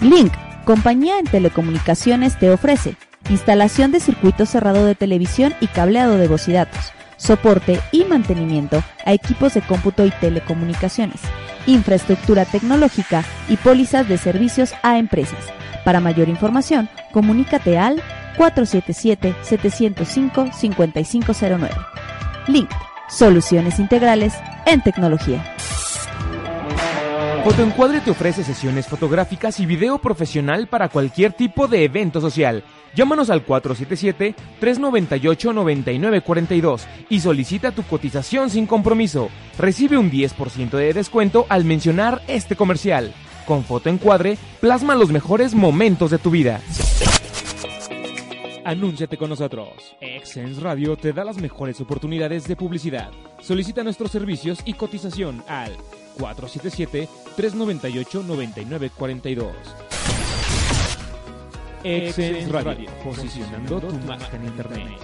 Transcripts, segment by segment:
Link, compañía en telecomunicaciones, te ofrece instalación de circuito cerrado de televisión y cableado de voz y datos, soporte y mantenimiento a equipos de cómputo y telecomunicaciones, infraestructura tecnológica y pólizas de servicios a empresas. Para mayor información, comunícate al 477-705-5509. Link, soluciones integrales en tecnología. Fotoencuadre te ofrece sesiones fotográficas y video profesional para cualquier tipo de evento social. Llámanos al 477-398-9942 y solicita tu cotización sin compromiso. Recibe un 10% de descuento al mencionar este comercial. Con Fotoencuadre, plasma los mejores momentos de tu vida. Anúnciate con nosotros. Excense Radio te da las mejores oportunidades de publicidad. Solicita nuestros servicios y cotización al 477-398-9942. Excense Radio, posicionando tu marca en Internet.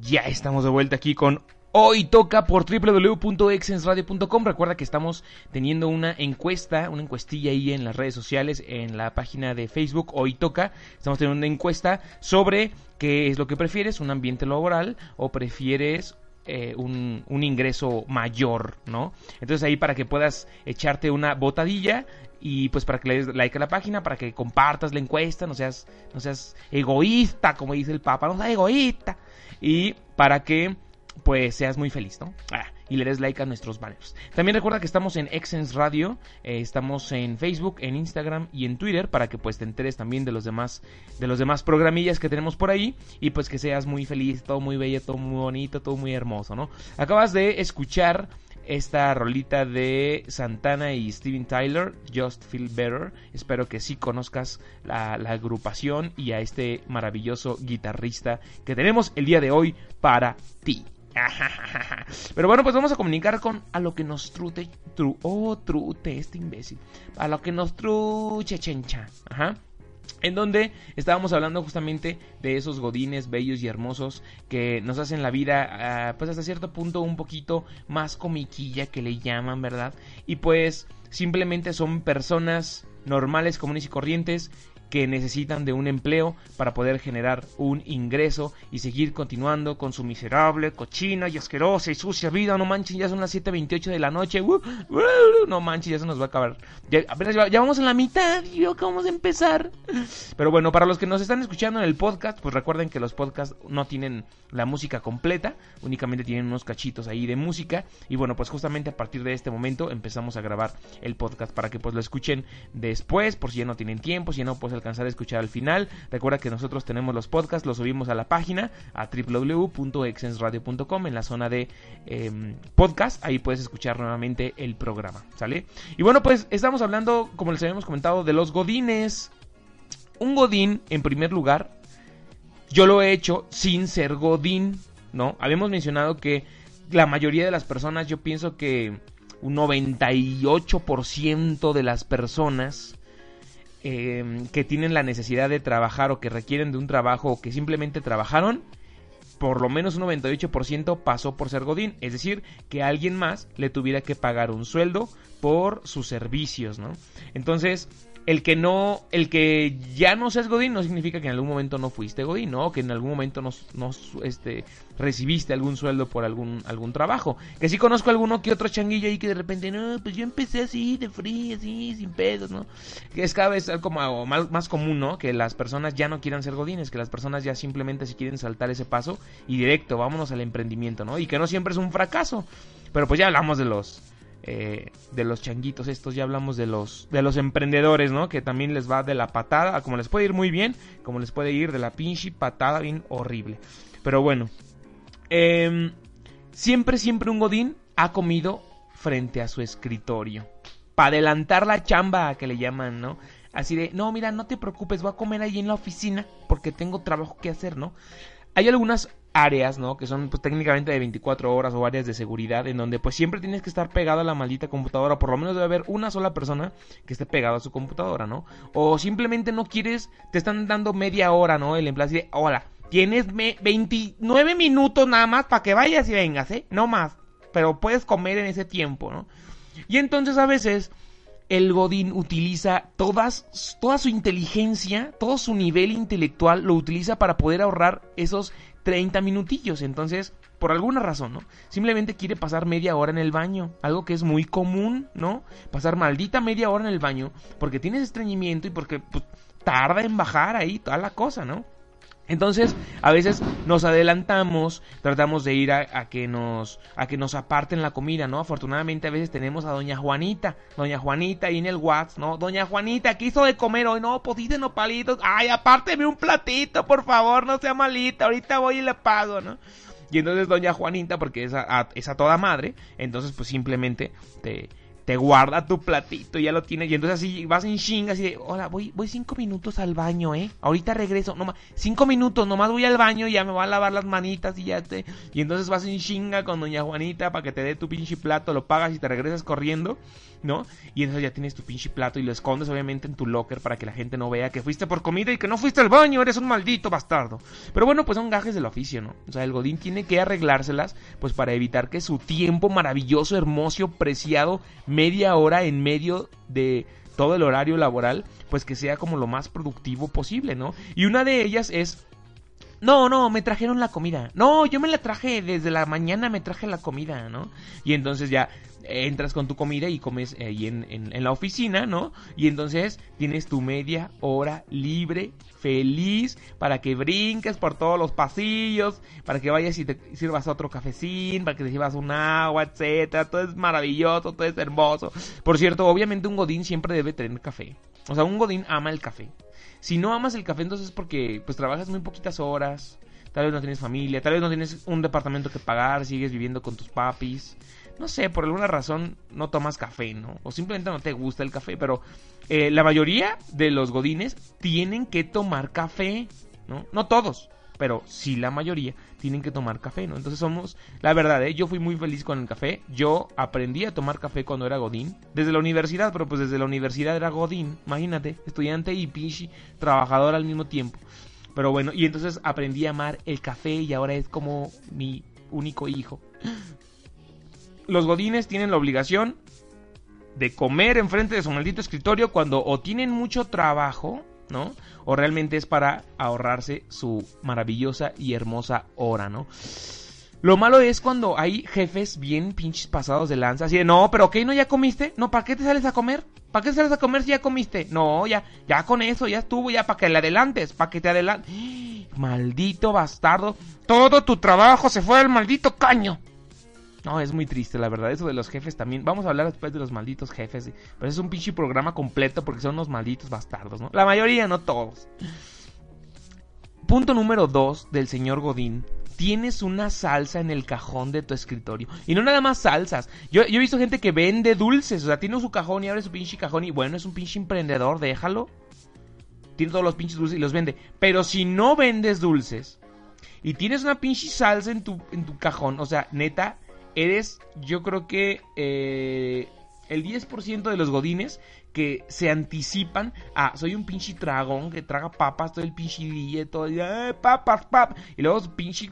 Ya estamos de vuelta aquí con Hoy toca por www.exensradio.com. Recuerda que estamos teniendo una encuesta, una encuestilla ahí en las redes sociales, en la página de Facebook Hoy toca. Estamos teniendo una encuesta sobre qué es lo que prefieres, un ambiente laboral o prefieres eh, un, ingreso mayor, ¿no? Entonces ahí para que puedas echarte una botadilla y pues para que le des like a la página, para que compartas la encuesta, no seas, no seas egoísta, como dice el Papa, no seas egoísta. Y para que pues seas muy feliz, ¿no? Ah, y le des like a nuestros banners. También recuerda que estamos en Exens Radio, eh, estamos en Facebook, en Instagram y en Twitter para que pues te enteres también de los demás de los demás programillas que tenemos por ahí y pues que seas muy feliz, todo muy bello, todo muy bonito, todo muy hermoso, ¿no? Acabas de escuchar esta rolita de Santana y Steven Tyler, Just Feel Better. Espero que sí conozcas la, la, agrupación y a este maravilloso guitarrista que tenemos el día de hoy para ti. Pero bueno, pues vamos a comunicar con a lo que nos trute, tru, oh, trute, este imbécil, a lo que nos truche, chencha, ajá. En donde estábamos hablando justamente de esos godines bellos y hermosos que nos hacen la vida, uh, pues hasta cierto punto un poquito más comiquilla que le llaman, ¿verdad? Y pues simplemente son personas normales, comunes y corrientes que necesitan de un empleo para poder generar un ingreso y seguir continuando con su miserable, cochina y asquerosa y sucia vida. No manches, ya son las 7.28 de la noche. Uh, uh, no manches, ya se nos va a acabar. Ya, apenas ya, vamos en la mitad y acabamos de empezar. Pero bueno, para los que nos están escuchando en el podcast, pues recuerden que los podcasts no tienen la música completa, únicamente tienen unos cachitos ahí de música. Y bueno, pues justamente a partir de este momento empezamos a grabar el podcast para que pues lo escuchen después, por si ya no tienen tiempo, si no pues alcanzar a escuchar al final. Recuerda que nosotros tenemos los podcasts, los subimos a la página a www.exensradio.com en la zona de eh, podcast. Ahí puedes escuchar nuevamente el programa, ¿sale? Y bueno, pues estamos hablando, como les habíamos comentado, de los godines. Un godín, en primer lugar, yo lo he hecho sin ser godín, ¿no? Habíamos mencionado que la mayoría de las personas, yo pienso que un 98% de las personas eh, que tienen la necesidad de trabajar o que requieren de un trabajo o que simplemente trabajaron, por lo menos un 98% pasó por ser Godín. Es decir, que alguien más le tuviera que pagar un sueldo por sus servicios, ¿no? Entonces, el que no, el que ya no seas Godín no significa que en algún momento no fuiste Godín, ¿no? Que en algún momento no, no este, recibiste algún sueldo por algún, algún trabajo. Que sí conozco alguno que otro changuillo ahí que de repente, no, pues yo empecé así, de frío, así, sin pedos, ¿no? Que es cada vez como más, más común, ¿no? Que las personas ya no quieran ser Godines, que las personas ya simplemente se quieren saltar ese paso y directo, vámonos al emprendimiento, ¿no? Y que no siempre es un fracaso. Pero pues ya hablamos de los eh, de los changuitos estos, ya hablamos de los, de los emprendedores, ¿no? Que también les va de la patada, como les puede ir muy bien, como les puede ir de la pinche patada bien horrible. Pero bueno, em, siempre, siempre un godín ha comido frente a su escritorio. Para adelantar la chamba que le llaman, ¿no? Así de, no, mira, no te preocupes, voy a comer ahí en la oficina porque tengo trabajo que hacer, ¿no? Hay algunas áreas, ¿no? Que son pues técnicamente de 24 horas o áreas de seguridad en donde pues siempre tienes que estar pegado a la maldita computadora, por lo menos debe haber una sola persona que esté pegado a su computadora, ¿no? O simplemente no quieres, te están dando media hora, ¿no? El empleado dice, hola, tienes 29 minutos nada más para que vayas y vengas, ¿eh? No más, pero puedes comer en ese tiempo, ¿no? Y entonces a veces el Godín utiliza todas, toda su inteligencia, todo su nivel intelectual, lo utiliza para poder ahorrar esos 30 minutillos. Entonces, por alguna razón, ¿no? Simplemente quiere pasar media hora en el baño. Algo que es muy común, ¿no? Pasar maldita media hora en el baño porque tienes estreñimiento y porque pues, tarda en bajar ahí toda la cosa, ¿no? Entonces, a veces nos adelantamos, tratamos de ir a, que nos a que nos aparten la comida, ¿no? Afortunadamente a veces tenemos a doña Juanita, doña Juanita ahí en el WhatsApp, ¿no? Doña Juanita, ¿qué hizo de comer hoy? No, pues hice palitos. Ay, apárteme un platito, por favor, no sea malita, ahorita voy y le pago, ¿no? Y entonces doña Juanita, porque es es a toda madre, entonces pues simplemente te te guarda tu platito, ya lo tienes, y entonces así vas en chinga, así de, hola, voy, voy cinco minutos al baño, eh, ahorita regreso, no cinco minutos, nomás voy al baño, y ya me voy a lavar las manitas y ya te, y entonces vas en chinga con doña Juanita para que te dé tu pinche plato, lo pagas y te regresas corriendo, ¿no? Y entonces ya tienes tu pinche plato y lo escondes obviamente en tu locker para que la gente no vea que fuiste por comida y que no fuiste al baño, eres un maldito bastardo. Pero bueno, pues son gajes del oficio, ¿no? O sea, el Godín tiene que arreglárselas, pues para evitar que su tiempo maravilloso, hermoso, preciado, media hora en medio de todo el horario laboral, pues que sea como lo más productivo posible, ¿no? Y una de ellas es no, no, me trajeron la comida. No, yo me la traje desde la mañana, me traje la comida, ¿no? Y entonces ya entras con tu comida y comes ahí en, en, la oficina, ¿no? Y entonces tienes tu media hora libre, feliz, para que brinques por todos los pasillos, para que vayas y te sirvas otro cafecín, para que te sirvas un agua, etcétera. Todo es maravilloso, todo es hermoso. Por cierto, obviamente un godín siempre debe tener café. O sea, un godín ama el café. Si no amas el café, entonces es porque pues trabajas muy poquitas horas, tal vez no tienes familia, tal vez no tienes un departamento que pagar, sigues viviendo con tus papis. No sé, por alguna razón no tomas café, ¿no? O simplemente no te gusta el café, pero eh, la mayoría de los godines tienen que tomar café, ¿no? No todos, pero sí la mayoría tienen que tomar café, ¿no? Entonces somos, la verdad, ¿eh? yo fui muy feliz con el café, yo aprendí a tomar café cuando era Godín, desde la universidad, pero pues desde la universidad era Godín, imagínate, estudiante y pinche trabajador al mismo tiempo. Pero bueno, y entonces aprendí a amar el café y ahora es como mi único hijo. Los godines tienen la obligación de comer enfrente de su maldito escritorio cuando o tienen mucho trabajo ¿no? O realmente es para ahorrarse su maravillosa y hermosa hora, ¿no? Lo malo es cuando hay jefes bien pinches pasados de lanza, así de, no, pero ok, ¿no ya comiste? No, ¿para qué te sales a comer? ¿Para qué te sales a comer si ya comiste? No, ya, ya con eso, ya estuvo, ya para que le adelantes, para que te adelantes. Maldito bastardo, todo tu trabajo se fue al maldito caño. No, es muy triste, la verdad. Eso de los jefes también. Vamos a hablar después de los malditos jefes. Pero es un pinche programa completo porque son unos malditos bastardos, ¿no? La mayoría, no todos. Punto número dos del señor Godín. Tienes una salsa en el cajón de tu escritorio. Y no nada más salsas. Yo, yo he visto gente que vende dulces. O sea, tiene su cajón y abre su pinche cajón. Y bueno, es un pinche emprendedor, déjalo. Tiene todos los pinches dulces y los vende. Pero si no vendes dulces y tienes una pinche salsa en tu, en tu cajón, o sea, neta, eres, yo creo que eh, el 10% de los godines que se anticipan a soy un pinche dragón que traga papas todo el pinche día, todo el día, papas, papas, y luego pinche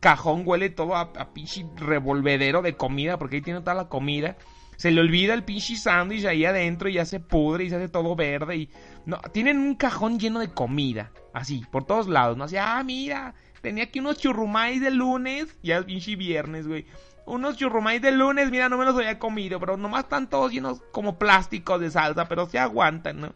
cajón huele todo a, pinche revolvedero de comida, porque ahí tiene toda la comida. Se le olvida el pinche sándwich ahí adentro y ya se pudre y se hace todo verde y no, tienen un cajón lleno de comida, así, por todos lados, no así, ah, mira, tenía aquí unos churrumais de lunes, ya es pinche viernes, güey unos churrumais de lunes, mira, no me los había comido, pero nomás están todos llenos como plásticos de salsa, pero se aguantan, ¿no?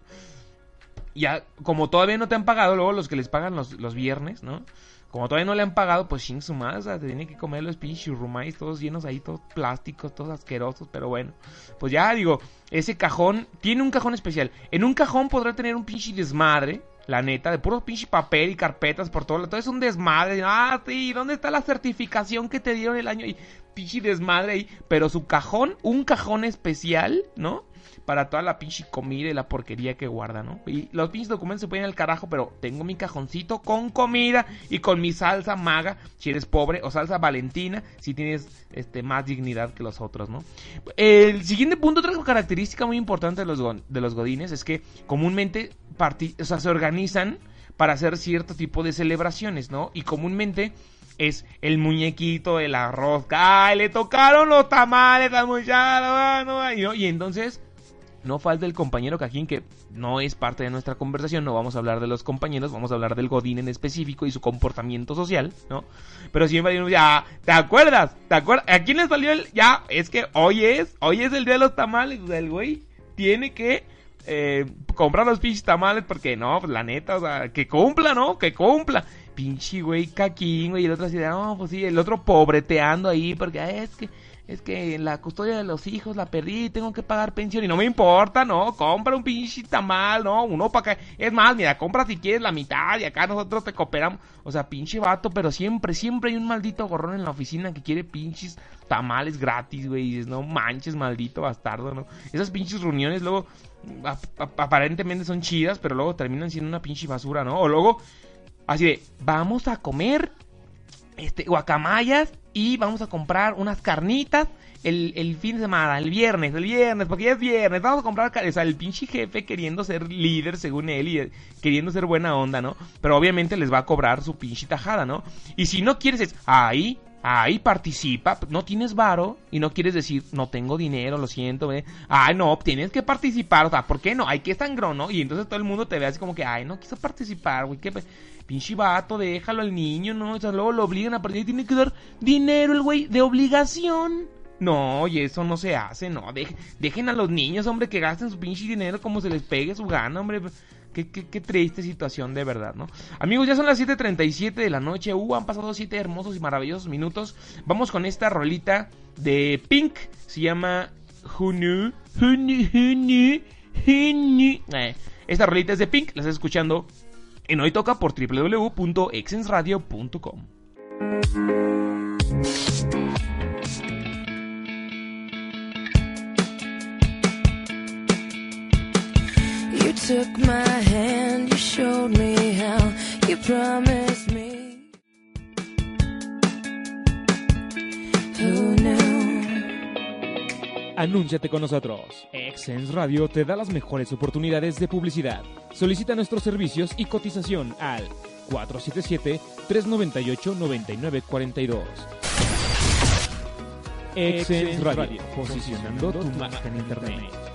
ya, como todavía no te han pagado, luego los que les pagan los, los viernes, ¿no? Como todavía no le han pagado, pues sin su te tienen que comer los pinches rumais todos llenos ahí, todos plásticos, todos asquerosos, pero bueno. Pues ya digo, ese cajón tiene un cajón especial. En un cajón podrá tener un pinche desmadre, la neta, de puro pinche papel y carpetas por todo. Todo es un desmadre. Ah, sí, ¿dónde está la certificación que te dieron el año? Y pinche desmadre ahí. Pero su cajón, un cajón especial, ¿no? para toda la pinche comida y la porquería que guarda, ¿no? Y los pinches documentos se pueden al carajo, pero tengo mi cajoncito con comida y con mi salsa maga, si eres pobre, o salsa valentina, si tienes este, más dignidad que los otros, ¿no? El siguiente punto, otra característica muy importante de los, de los godines es que comúnmente o sea, se organizan para hacer cierto tipo de celebraciones, ¿no? Y comúnmente es el muñequito de la rosca. ¡Ay, le tocaron los tamales a muchacha! Y, y entonces no falta el compañero Cajín que no es parte de nuestra conversación, no vamos a hablar de los compañeros, vamos a hablar del Godín en específico y su comportamiento social, ¿no? Pero siempre hay ya, ¿te acuerdas? ¿Te acuerdas? ¿A quién le salió el, ya, es que hoy es, hoy es el día de los tamales, el güey tiene que eh, comprar los pinches tamales porque no, pues la neta, o sea, que cumpla, ¿no? Que cumpla. Pinche güey caquín, güey, y el otro así, no, pues sí, el otro pobreteando ahí porque ah, es que es que la custodia de los hijos la perdí, tengo que pagar pensión y no me importa, no, compra un pinche tamal, no, uno para acá, es más, mira, compra si quieres la mitad y acá nosotros te cooperamos, o sea, pinche vato, pero siempre, siempre hay un maldito gorrón en la oficina que quiere pinches tamales gratis, güey, y no manches, maldito bastardo, ¿no? Esas pinches reuniones luego aparentemente son chidas, pero luego terminan siendo una pinche basura, ¿no? O luego, así de, vamos a comer este, guacamayas y vamos a comprar unas carnitas el, el, fin de semana, el viernes, el viernes, porque ya es viernes, vamos a comprar, o sea, el pinche jefe queriendo ser líder según él y eh, queriendo ser buena onda, ¿no? Pero obviamente les va a cobrar su pinche tajada, ¿no? Y si no quieres es, ahí, ahí participa, no tienes varo y no quieres decir, no tengo dinero, lo siento, ¿eh? ay, no, tienes que participar, o sea, ¿por qué no? Hay que sangrón, ¿no? Y entonces todo el mundo te ve así como que, ay, no quiso participar, güey, qué pinche vato, déjalo al niño, ¿no? O sea, luego lo obligan a partir y tiene que dar dinero el güey de obligación. No, y eso no se hace, no. dejen a los niños, hombre, que gasten su pinche dinero como se les pegue su gana, hombre. Qué, triste situación de verdad, ¿no? Amigos, ya son las 7.37 de la noche. Uh, han pasado 7 hermosos y maravillosos minutos. Vamos con esta rolita de Pink. Se llama. Hunu, Hunu, Hunu. Eh, esta rolita es de Pink. La estás escuchando en Hoy Toca por www.exensradio.com. Anúnciate con nosotros. Exens Radio te da las mejores oportunidades de publicidad. Solicita nuestros servicios y cotización al 477-398-9942. Exens Radio, posicionando tu marca en Internet.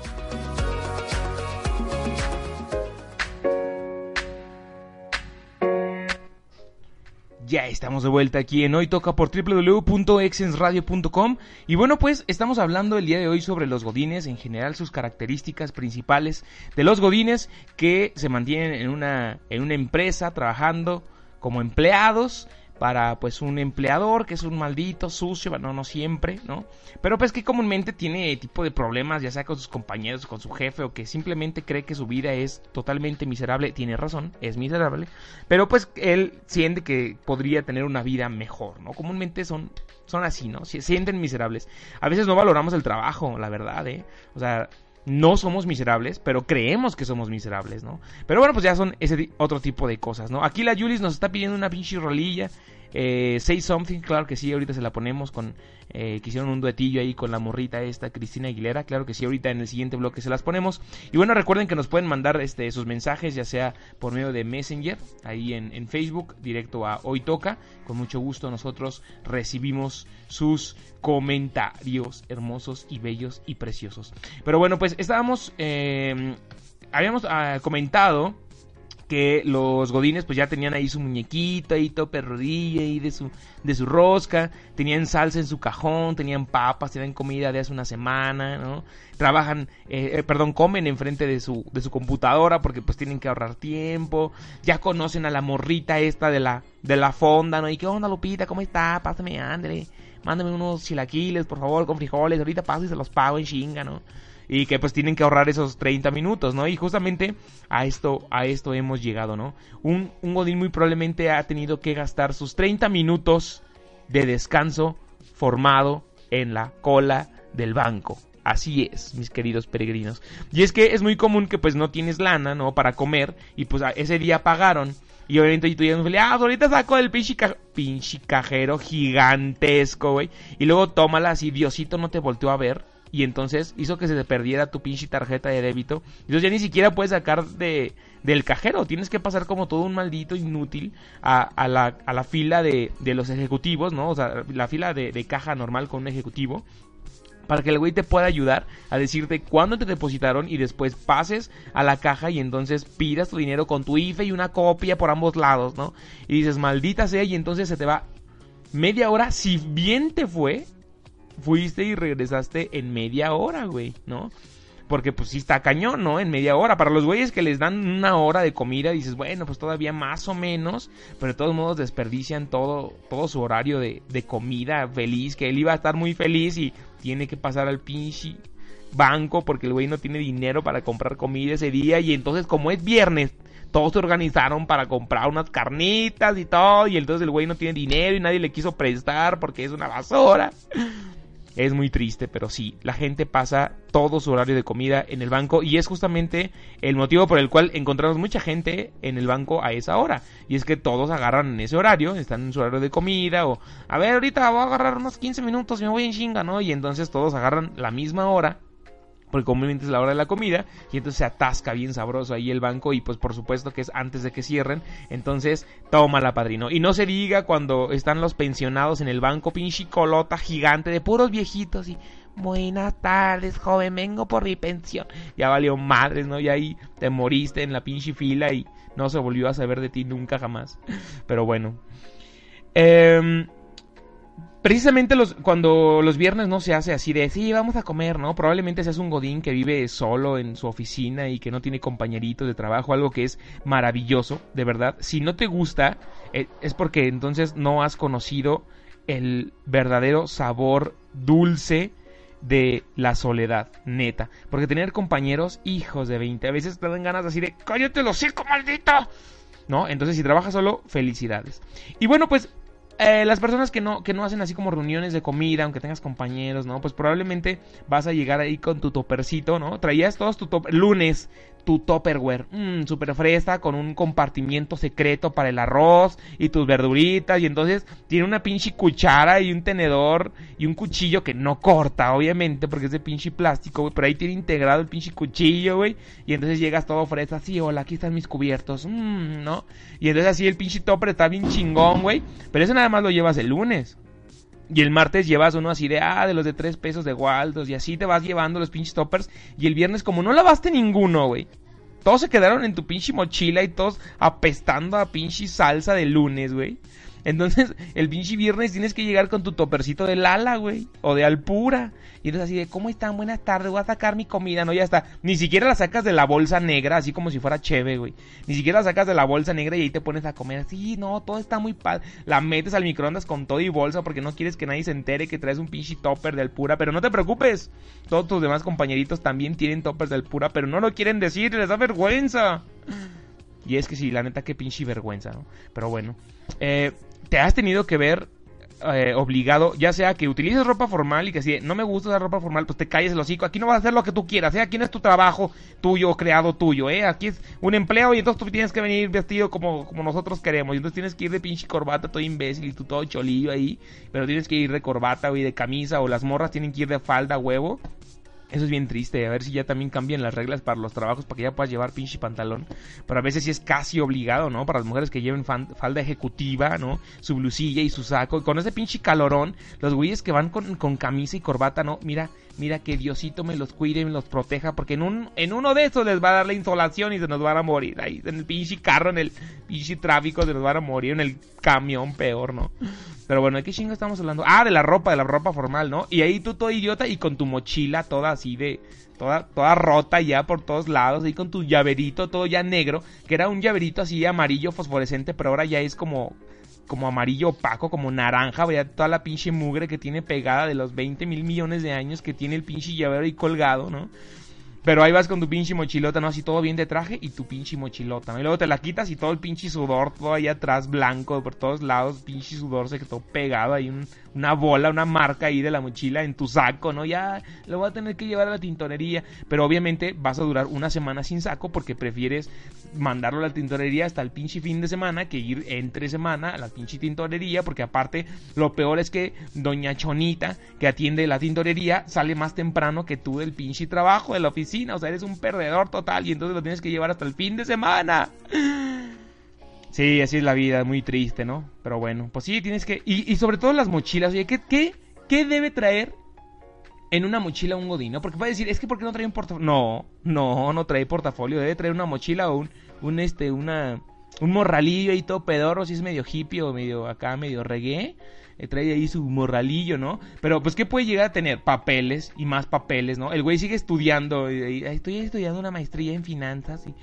Ya estamos de vuelta aquí en Hoy Toca por www.exensradio.com y bueno pues estamos hablando el día de hoy sobre los godines, en general sus características principales de los godines que se mantienen en una, en una empresa trabajando como empleados para pues un empleador que es un maldito sucio, no, no siempre, ¿no? Pero pues que comúnmente tiene tipo de problemas, ya sea con sus compañeros, con su jefe, o que simplemente cree que su vida es totalmente miserable, tiene razón, es miserable, pero pues él siente que podría tener una vida mejor, ¿no? Comúnmente son, son así, ¿no? Se sienten miserables. A veces no valoramos el trabajo, la verdad, ¿eh? O sea, no somos miserables, pero creemos que somos miserables, ¿no? Pero bueno, pues ya son ese otro tipo de cosas, ¿no? Aquí la Julis nos está pidiendo una pinche rolilla. Eh, Say Something, claro que sí, ahorita se la ponemos con... Eh, que hicieron un duetillo ahí con la morrita esta, Cristina Aguilera, claro que sí, ahorita en el siguiente bloque se las ponemos. Y bueno, recuerden que nos pueden mandar este, sus mensajes, ya sea por medio de Messenger, ahí en, en Facebook, directo a Hoy Toca. Con mucho gusto nosotros recibimos sus comentarios hermosos y bellos y preciosos. Pero bueno, pues estábamos... Eh, habíamos ah, comentado que los godines pues ya tenían ahí su muñequito ahí todo perrodilla ahí de su de su rosca. Tenían salsa en su cajón tenían papas tenían comida de hace una semana no trabajan eh, eh, perdón comen enfrente de su de su computadora porque pues tienen que ahorrar tiempo. Ya conocen a la morrita esta de la de la fonda no y qué onda Lupita cómo está pásame ándale mándame unos chilaquiles por favor con frijoles. Ahorita paso y se los pago en chinga no y que pues tienen que ahorrar esos 30 minutos, ¿no? Y justamente a esto, a esto hemos llegado, ¿no? Un, un Godín muy probablemente ha tenido que gastar sus 30 minutos de descanso formado en la cola del banco. Así es, mis queridos peregrinos. Y es que es muy común que pues no tienes lana, ¿no? Para comer y pues ese día pagaron. Y obviamente tú ya no ah, ahorita saco el pinche, cajero gigantesco, güey. Y luego tómala así, Diosito no te volteó a ver y entonces hizo que se te perdiera tu pinche tarjeta de débito. Entonces ya ni siquiera puedes sacar de, del cajero, tienes que pasar como todo un maldito inútil a, a, la, a la, fila de, de, los ejecutivos, ¿no? O sea, la fila de, de caja normal con un ejecutivo para que el güey te pueda ayudar a decirte cuándo te depositaron y después pases a la caja y entonces pidas tu dinero con tu IFE y una copia por ambos lados, ¿no? Y dices, maldita sea, y entonces se te va media hora, si bien te fue, fuiste y regresaste en media hora, güey, ¿no? Porque pues sí está cañón, ¿no? En media hora. Para los güeyes que les dan una hora de comida, dices, bueno, pues todavía más o menos. Pero de todos modos desperdician todo, todo su horario de, de comida feliz. Que él iba a estar muy feliz y tiene que pasar al pinche banco porque el güey no tiene dinero para comprar comida ese día. Y entonces como es viernes, todos se organizaron para comprar unas carnitas y todo. Y entonces el güey no tiene dinero y nadie le quiso prestar porque es una basura. Es muy triste, pero sí, la gente pasa todo su horario de comida en el banco y es justamente el motivo por el cual encontramos mucha gente en el banco a esa hora. Y es que todos agarran en ese horario, están en su horario de comida o, a ver, ahorita voy a agarrar unos 15 minutos me voy en chinga, ¿no? Y entonces todos agarran la misma hora porque comúnmente es la hora de la comida y entonces se atasca bien sabroso ahí el banco y pues por supuesto que es antes de que cierren, entonces toma la padrino. Y no se diga cuando están los pensionados en el banco, pinche colota gigante de puros viejitos y buenas tardes, joven, vengo por mi pensión. Ya valió madres, ¿no? Y ahí te moriste en la pinche fila y no se volvió a saber de ti nunca jamás. Pero bueno. Eh, precisamente los, cuando los viernes no se hace así de, sí, vamos a comer, ¿no? Probablemente seas un godín que vive solo en su oficina y que no tiene compañeritos de trabajo, algo que es maravilloso, de verdad. Si no te gusta, eh, es porque entonces no has conocido el verdadero sabor dulce de la soledad, neta. Porque tener compañeros, hijos de 20, a veces te dan ganas así de, cállate los hocico, maldito. ¿No? Entonces, si trabajas solo, felicidades. Y bueno, pues eh, las personas que no, que no hacen así como reuniones de comida, aunque tengas compañeros, ¿no? Pues probablemente vas a llegar ahí con tu topercito, ¿no? Traías todos tu top lunes, tu topperware, mmm, super fresa, con un compartimiento secreto para el arroz y tus verduritas, y entonces tiene una pinche cuchara y un tenedor y un cuchillo que no corta, obviamente, porque es de pinche plástico, pero ahí tiene integrado el pinche cuchillo, güey, y entonces llegas todo fresa, así, hola, aquí están mis cubiertos, mmm, ¿no? Y entonces así el pinche topper está bien chingón, güey, pero eso nada más lo llevas el lunes. Y el martes llevas uno así de, ah, de los de tres pesos de Waldos. Y así te vas llevando los pinches toppers. Y el viernes, como no lavaste ninguno, güey. Todos se quedaron en tu pinche mochila y todos apestando a pinche salsa de lunes, güey. Entonces, el pinche viernes tienes que llegar con tu topercito de Lala, güey. O de Alpura. Y entonces así de, ¿cómo están? Buenas tardes, voy a sacar mi comida. No, ya está. Ni siquiera la sacas de la bolsa negra, así como si fuera cheve, güey. Ni siquiera la sacas de la bolsa negra y ahí te pones a comer. Así, no, todo está muy padre. La metes al microondas con todo y bolsa porque no quieres que nadie se entere que traes un pinche topper de Alpura. Pero no te preocupes. Todos tus demás compañeritos también tienen toppers de Alpura, pero no lo quieren decir, les da vergüenza. Y es que sí, la neta, qué pinche vergüenza, ¿no? Pero bueno. Eh, te has tenido que ver eh, obligado, ya sea que utilices ropa formal y que si no me gusta usar ropa formal, pues te calles el hocico. Aquí no vas a hacer lo que tú quieras, ¿eh? Aquí no es tu trabajo tuyo, creado tuyo, ¿eh? Aquí es un empleo y entonces tú tienes que venir vestido como, como nosotros queremos. Y entonces tienes que ir de pinche corbata, todo imbécil y tú todo cholillo ahí. Pero tienes que ir de corbata o de camisa o las morras tienen que ir de falda, huevo. Eso es bien triste, a ver si ya también cambian las reglas para los trabajos para que ya puedas llevar pinche pantalón. Pero a veces sí es casi obligado, ¿no? Para las mujeres que lleven falda ejecutiva, ¿no? Su blusilla y su saco. Y con ese pinche calorón, los güeyes que van con, con camisa y corbata, ¿no? Mira, mira que Diosito me los cuide y me los proteja, porque en, un, en uno de esos les va a dar la insolación y se nos van a morir. Ahí en el pinche carro, en el pinche tráfico se nos van a morir, en el camión peor, ¿no? Pero bueno, ¿de qué chingo estamos hablando? Ah, de la ropa, de la ropa formal, ¿no? Y ahí tú todo idiota y con tu mochila toda así de... Toda, toda rota ya por todos lados, ahí con tu llaverito todo ya negro, que era un llaverito así amarillo fosforescente, pero ahora ya es como como amarillo opaco, como naranja, vaya toda la pinche mugre que tiene pegada de los 20 mil millones de años que tiene el pinche llavero ahí colgado, ¿no? Pero ahí vas con tu pinche mochilota, ¿no? Así todo bien de traje y tu pinche mochilota, ¿no? Y luego te la quitas y todo el pinche sudor, todo ahí atrás blanco, por todos lados, pinche sudor se quedó pegado ahí, una bola, una marca ahí de la mochila en tu saco, ¿no? Ya lo voy a tener que llevar a la tintorería. Pero obviamente vas a durar una semana sin saco porque prefieres mandarlo a la tintorería hasta el pinche fin de semana que ir entre semana a la pinche tintorería. Porque aparte, lo peor es que Doña Chonita, que atiende la tintorería, sale más temprano que tú del pinche trabajo, de la oficina o sea, eres un perdedor total y entonces lo tienes que llevar hasta el fin de semana. Sí, así es la vida, muy triste, ¿no? Pero bueno, pues sí, tienes que... Y, sobre todo las mochilas, oye, ¿qué, qué, qué debe traer en una mochila un godín, Porque puede decir, es que ¿por qué no trae un portafolio? No, no, no trae portafolio, debe traer una mochila o un, un este, una, un morralillo y todo pedorro, si es medio hippie o medio acá, medio reggae. Eh, trae ahí su morralillo, ¿no? Pero pues ¿qué puede llegar a tener? Papeles y más papeles, ¿no? El güey sigue estudiando, estoy estudiando una maestría en finanzas y,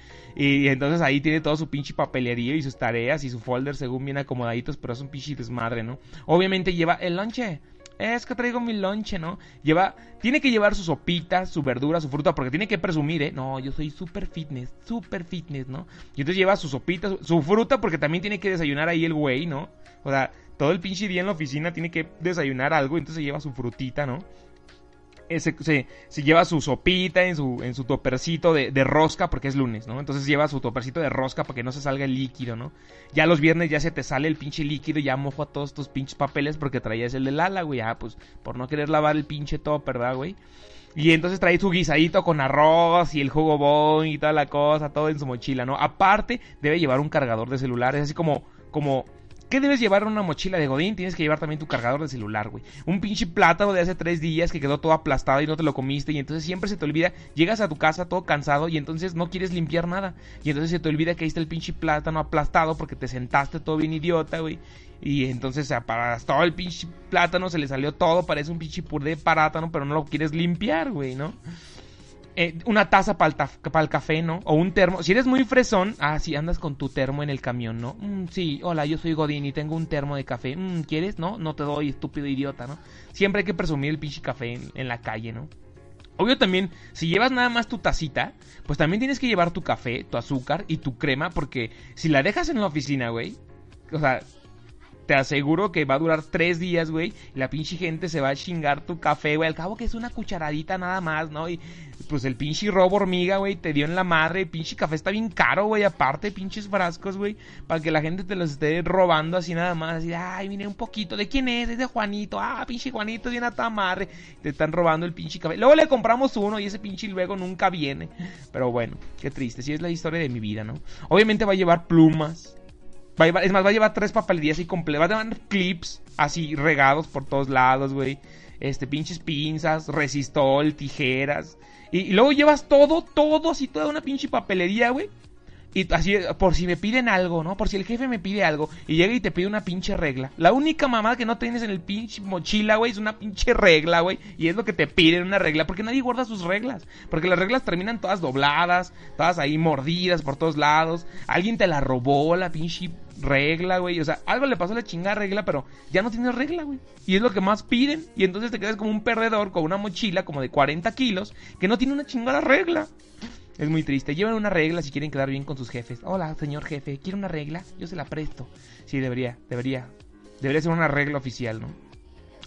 y, entonces ahí tiene todo su pinche papelería y sus tareas y su folder según bien acomodaditos, pero es un pinche desmadre, ¿no? Obviamente lleva el lonche. Es que traigo mi lonche, ¿no? Lleva, tiene que llevar su sopita, su verdura, su fruta, porque tiene que presumir, ¿eh? No, yo soy super fitness, super fitness, ¿no? Y entonces lleva su sopita, su fruta, porque también tiene que desayunar ahí el güey, ¿no? O sea, todo el pinche día en la oficina tiene que desayunar algo, entonces lleva su frutita, ¿no? Se, se, lleva su sopita en su, en su topercito de, de, rosca porque es lunes, ¿no? Entonces lleva su topercito de rosca para que no se salga el líquido, ¿no? Ya los viernes ya se te sale el pinche líquido, ya mojo a todos tus pinches papeles porque traías el del ala, güey. Ya, pues, por no querer lavar el pinche topper, ¿verdad, güey? Y entonces trae su guisadito con arroz y el jugo bon y toda la cosa, todo en su mochila, ¿no? Aparte, debe llevar un cargador de celular, es así como, como ¿Qué debes llevar en una mochila de Godín? Tienes que llevar también tu cargador de celular, güey. Un pinche plátano de hace tres días que quedó todo aplastado y no te lo comiste. Y entonces siempre se te olvida. Llegas a tu casa todo cansado y entonces no quieres limpiar nada. Y entonces se te olvida que ahí está el pinche plátano aplastado porque te sentaste todo bien idiota, güey. Y entonces se todo el pinche plátano, se le salió todo, parece un pinche puré de parátano, pero no lo quieres limpiar, güey, ¿no? Eh, una taza para el, café, ¿no? O un termo. Si eres muy fresón, ah, sí, andas con tu termo en el camión, ¿no? Mm, sí, hola, yo soy Godín y tengo un termo de café. Mm, ¿Quieres? No, no te doy, estúpido idiota, ¿no? Siempre hay que presumir el pinche café en, la calle, ¿no? Obvio también, si llevas nada más tu tacita, pues también tienes que llevar tu café, tu azúcar y tu crema, porque si la dejas en la oficina, güey, o sea, te aseguro que va a durar tres días, güey. La pinche gente se va a chingar tu café, güey. Al cabo que es una cucharadita nada más, ¿no? Y pues el pinche robo hormiga, güey, te dio en la madre. El pinche café está bien caro, güey. Aparte, pinches frascos, güey. Para que la gente te los esté robando así nada más. Así, ay, mire un poquito. ¿De quién es? Es de Juanito. Ah, pinche Juanito, viene a tu madre. Te están robando el pinche café. Luego le compramos uno y ese pinche luego nunca viene. Pero bueno, qué triste. Sí es la historia de mi vida, ¿no? Obviamente va a llevar plumas es más, va a llevar tres papelerías y completas. Va a llevar clips así regados por todos lados, güey. Este, pinches pinzas, resistol, tijeras. Y, luego llevas todo, todo, así, toda una pinche papelería, güey. Y así, por si me piden algo, ¿no? Por si el jefe me pide algo y llega y te pide una pinche regla. La única mamada que no tienes en el pinche mochila, güey, es una pinche regla, güey. Y es lo que te piden, una regla. Porque nadie guarda sus reglas. Porque las reglas terminan todas dobladas, todas ahí mordidas por todos lados. Alguien te la robó, la pinche regla, güey. O sea, algo le pasó a la chingada regla, pero ya no tienes regla, güey. Y es lo que más piden. Y entonces te quedas como un perdedor con una mochila como de 40 kilos que no tiene una chingada regla. Es muy triste. Llevan una regla si quieren quedar bien con sus jefes. Hola, señor jefe, ¿quiere una regla? Yo se la presto. Sí, debería, debería. Debería ser una regla oficial, ¿no?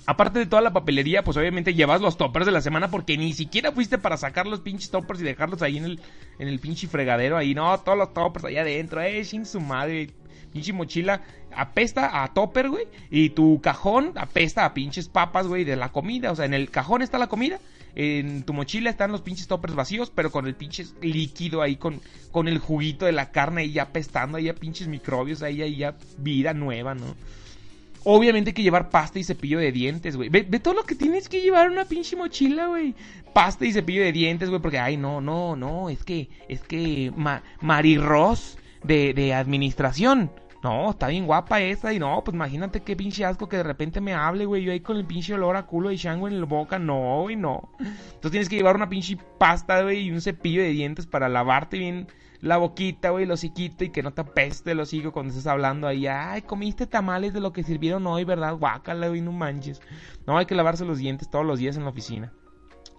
Aparte de toda la papelería, pues obviamente llevas los toppers de la semana porque ni siquiera fuiste para sacar los pinches toppers y dejarlos ahí en el, en el pinche fregadero. Ahí, no, todos los toppers allá adentro. Eh, sin su madre. Pinche mochila apesta a topper, güey. Y tu cajón apesta a pinches papas, güey, de la comida. O sea, en el cajón está la comida en tu mochila están los pinches toppers vacíos, pero con el pinche líquido ahí, con, con el juguito de la carne ahí ya pestando, ahí ya pinches microbios, ahí, ahí ya vida nueva, ¿no? Obviamente hay que llevar pasta y cepillo de dientes, güey. Ve, todo lo que tienes que llevar una pinche mochila, güey. Pasta y cepillo de dientes, güey, porque, ay, no, no, no, es que, es que, ma, Marirros de, de administración no, está bien guapa esa. Y no, pues imagínate qué pinche asco que de repente me hable, güey. Yo ahí con el pinche olor a culo de chango en la boca. No, güey, no. Entonces tienes que llevar una pinche pasta, güey, y un cepillo de dientes para lavarte bien la boquita, güey, el hociquito y que no te apeste el hocico cuando estés hablando ahí. Ay, comiste tamales de lo que sirvieron hoy, ¿verdad? Guácala, güey, no manches. No, hay que lavarse los dientes todos los días en la oficina.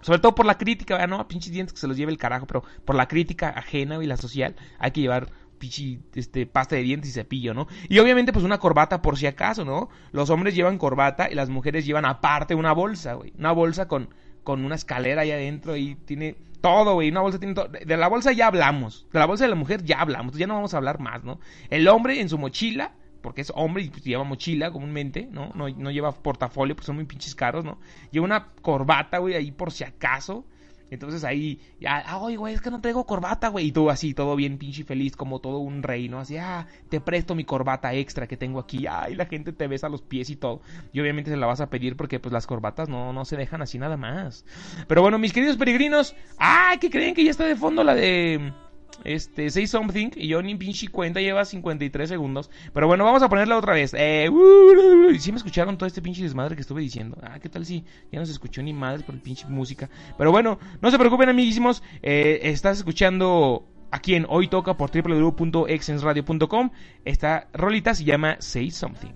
Sobre todo por la crítica, ¿verdad? no, pinches dientes que se los lleve el carajo, pero por la crítica ajena y la social hay que llevar este, pasta de dientes y cepillo, ¿no? Y obviamente pues una corbata por si acaso, ¿no? Los hombres llevan corbata y las mujeres llevan aparte una bolsa, güey. Una bolsa con, con una escalera ahí adentro y tiene todo, güey. Una bolsa tiene todo. De la bolsa ya hablamos. De la bolsa de la mujer ya hablamos. Ya no vamos a hablar más, ¿no? El hombre en su mochila, porque es hombre y pues, lleva mochila comúnmente, ¿no? ¿no? No lleva portafolio, pues son muy pinches caros, ¿no? Lleva una corbata, güey, ahí por si acaso. Entonces ahí, ya, ay, güey, es que no traigo corbata, güey. Y tú así, todo bien pinche feliz, como todo un rey, ¿no? Así, ah, te presto mi corbata extra que tengo aquí. Ay, la gente te besa los pies y todo. Y obviamente se la vas a pedir porque, pues, las corbatas no, no se dejan así nada más. Pero bueno, mis queridos peregrinos, ¡ay, que creen que ya está de fondo la de este, Say Something. Y yo ni pinche cuenta, lleva 53 segundos. Pero bueno, vamos a ponerla otra vez. Eh, uh, si me escucharon todo este pinche desmadre que estuve diciendo. Ah, ¿qué tal si ya no se escuchó ni madre por el pinche música? Pero bueno, no se preocupen, amiguísimos. Eh, estás escuchando aquí en Hoy Toca por www.exensradio.com. Esta rolita se llama Say Something.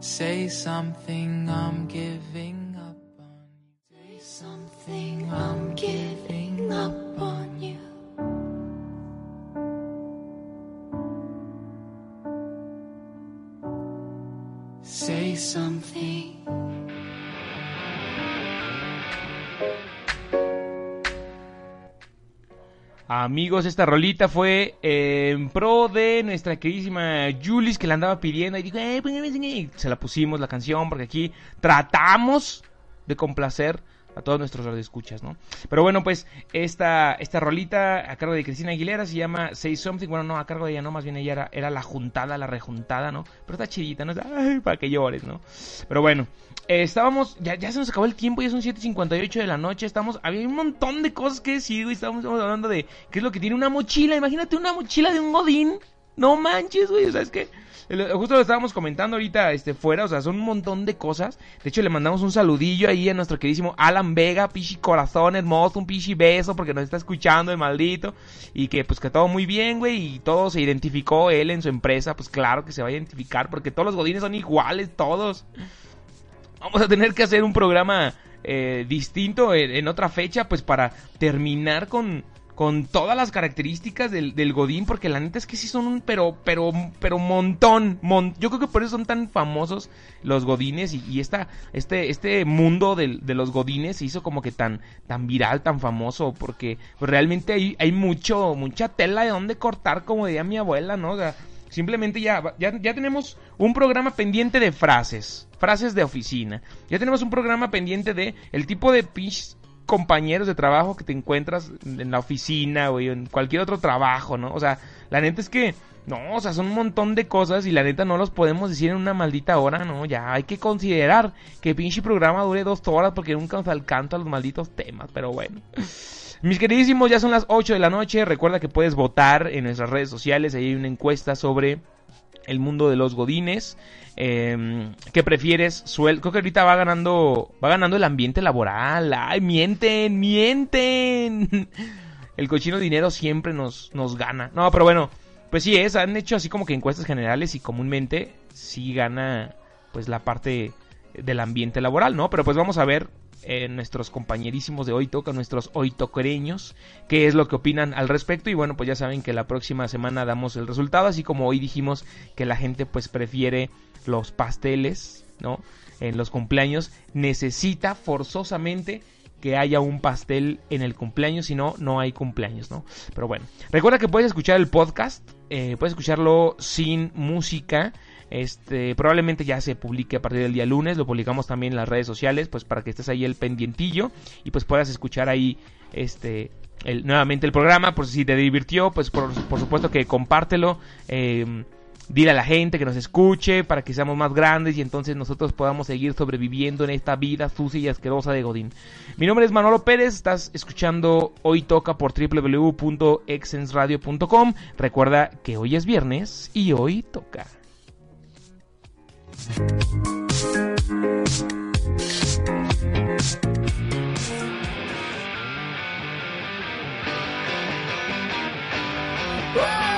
Say something, I'm giving up on you. Say something, I'm giving up on Amigos, esta rolita fue en pro de nuestra queridísima Julis que la andaba pidiendo y dijo, eh, se la pusimos la canción porque aquí tratamos de complacer a todos nuestros radioescuchas, ¿no? Pero bueno, pues esta, esta rolita a cargo de Cristina Aguilera se llama Say Something. Bueno, no, a cargo de ella no, más bien ella era, era la juntada, la rejuntada, ¿no? Pero está chidita, ¿no? Ay, para que llores, ¿no? Pero bueno, eh, estábamos, ya, ya se nos acabó el tiempo, ya son 7.58 de la noche, estamos, había un montón de cosas que decir, güey, estábamos, hablando de qué es lo que tiene una mochila, imagínate una mochila de un godín, no manches, güey, o sea, es que Justo lo estábamos comentando ahorita este, fuera, o sea, son un montón de cosas. De hecho, le mandamos un saludillo ahí a nuestro queridísimo Alan Vega, pichi corazón hermoso, un pichi beso, porque nos está escuchando el maldito. Y que pues que todo muy bien, güey, y todo se identificó él en su empresa, pues claro que se va a identificar, porque todos los godines son iguales, todos. Vamos a tener que hacer un programa eh, distinto en otra fecha, pues para terminar con con todas las características del, del, Godín, porque la neta es que sí son un, pero, pero, pero montón, yo creo que por eso son tan famosos los Godines y, esta, este, este mundo de, de, los Godines se hizo como que tan, tan viral, tan famoso, porque realmente hay, hay mucho, mucha tela de donde cortar, como decía mi abuela, ¿no? Simplemente ya, ya, ya tenemos un programa pendiente de frases, frases de oficina, ya tenemos un programa pendiente de el tipo de pitch compañeros de trabajo que te encuentras en la oficina o en cualquier otro trabajo, ¿no? O sea, la neta es que, no, o sea, son un montón de cosas y la neta no los podemos decir en una maldita hora, ¿no? Ya hay que considerar que pinche programa dure dos horas porque nunca nos alcanza los malditos temas, pero bueno. Mis queridísimos, ya son las 8 de la noche. Recuerda que puedes votar en nuestras redes sociales. Ahí hay una encuesta sobre el mundo de los godines. Eh, ¿Qué prefieres? Suel Creo que ahorita va ganando, va ganando el ambiente laboral. ¡Ay, mienten, mienten! El cochino dinero siempre nos, nos gana. No, pero bueno, pues sí es, han hecho así como que encuestas generales y comúnmente sí gana pues la parte del ambiente laboral, ¿no? Pero pues vamos a ver eh, nuestros compañerísimos de Hoy Toca, nuestros Hoy Toquereños, qué es lo que opinan al respecto. Y bueno, pues ya saben que la próxima semana damos el resultado, así como hoy dijimos que la gente pues prefiere los pasteles, ¿no? En los cumpleaños, necesita forzosamente que haya un pastel en el cumpleaños, si no, no hay cumpleaños, ¿no? Pero bueno, recuerda que puedes escuchar el podcast, eh, puedes escucharlo sin música. Este, probablemente ya se publique a partir del día lunes, lo publicamos también en las redes sociales, pues para que estés ahí el pendientillo y pues puedas escuchar ahí este nuevamente el programa, por si te divirtió, pues por, por supuesto que compártelo. Eh, dile a la gente que nos escuche para que seamos más grandes y entonces nosotros podamos seguir sobreviviendo en esta vida sucia y asquerosa de Godín. Mi nombre es Manolo Pérez, estás escuchando Hoy Toca por www.exensradio.com. Recuerda que hoy es viernes y hoy toca. Whoa!